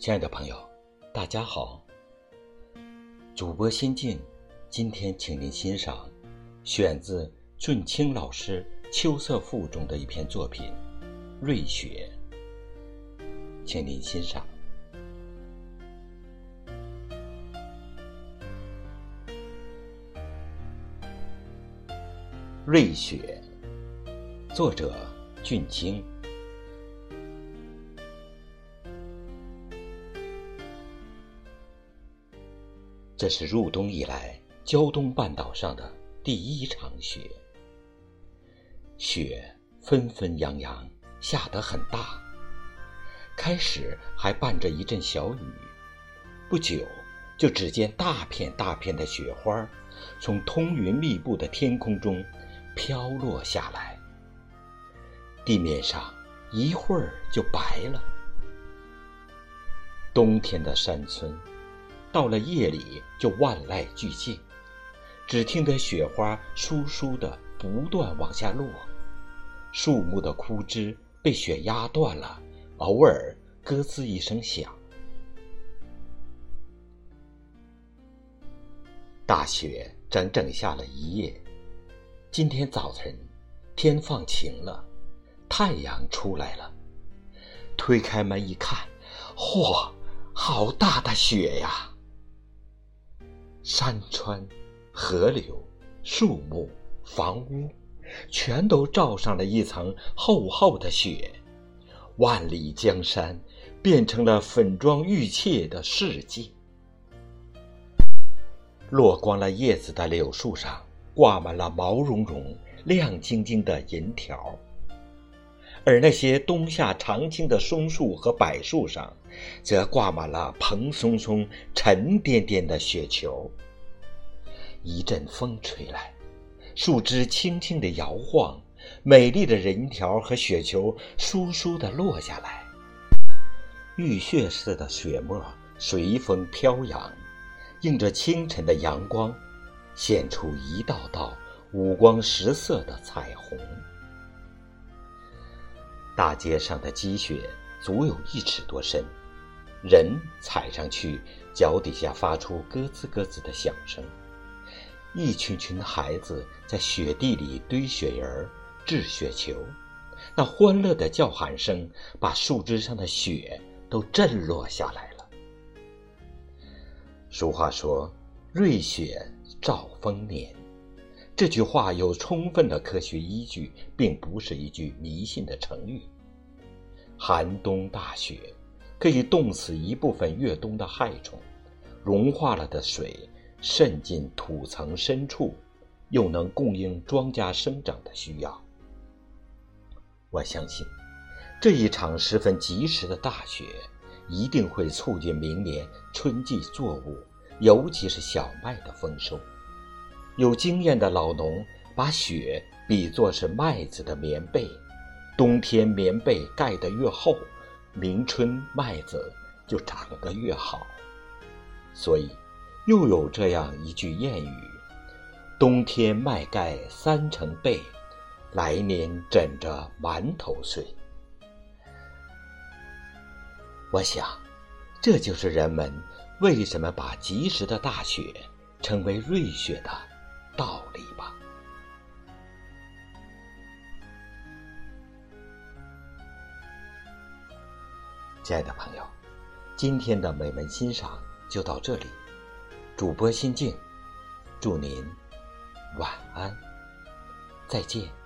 亲爱的朋友，大家好。主播心静，今天请您欣赏选自俊清老师《秋色赋》中的一篇作品《瑞雪》，请您欣赏。《瑞雪》，作者俊清。这是入冬以来胶东半岛上的第一场雪，雪纷纷扬扬，下得很大。开始还伴着一阵小雨，不久就只见大片大片的雪花从通云密布的天空中飘落下来，地面上一会儿就白了。冬天的山村。到了夜里，就万籁俱静，只听得雪花簌簌的不断往下落，树木的枯枝被雪压断了，偶尔咯吱一声响。大雪整整下了一夜，今天早晨天放晴了，太阳出来了。推开门一看，嚯，好大的雪呀！山川、河流、树木、房屋，全都罩上了一层厚厚的雪，万里江山变成了粉妆玉砌的世界。落光了叶子的柳树上，挂满了毛茸茸、亮晶晶的银条；而那些冬夏常青的松树和柏树上，则挂满了蓬松松、沉甸甸的雪球。一阵风吹来，树枝轻轻地摇晃，美丽的银条和雪球簌簌地落下来。玉血似的雪沫随风飘扬，映着清晨的阳光，现出一道道五光十色的彩虹。大街上的积雪足有一尺多深，人踩上去，脚底下发出咯吱咯吱的响声。一群群孩子在雪地里堆雪人、掷雪球，那欢乐的叫喊声把树枝上的雪都震落下来了。俗话说：“瑞雪兆丰年。”这句话有充分的科学依据，并不是一句迷信的成语。寒冬大雪可以冻死一部分越冬的害虫，融化了的水。渗进土层深处，又能供应庄稼生长的需要。我相信，这一场十分及时的大雪，一定会促进明年春季作物，尤其是小麦的丰收。有经验的老农把雪比作是麦子的棉被，冬天棉被盖得越厚，明春麦子就长得越好。所以。又有这样一句谚语：“冬天麦盖三层被，来年枕着馒头睡。”我想，这就是人们为什么把及时的大雪称为瑞雪的道理吧。亲爱的朋友，今天的美文欣赏就到这里。主播心静，祝您晚安，再见。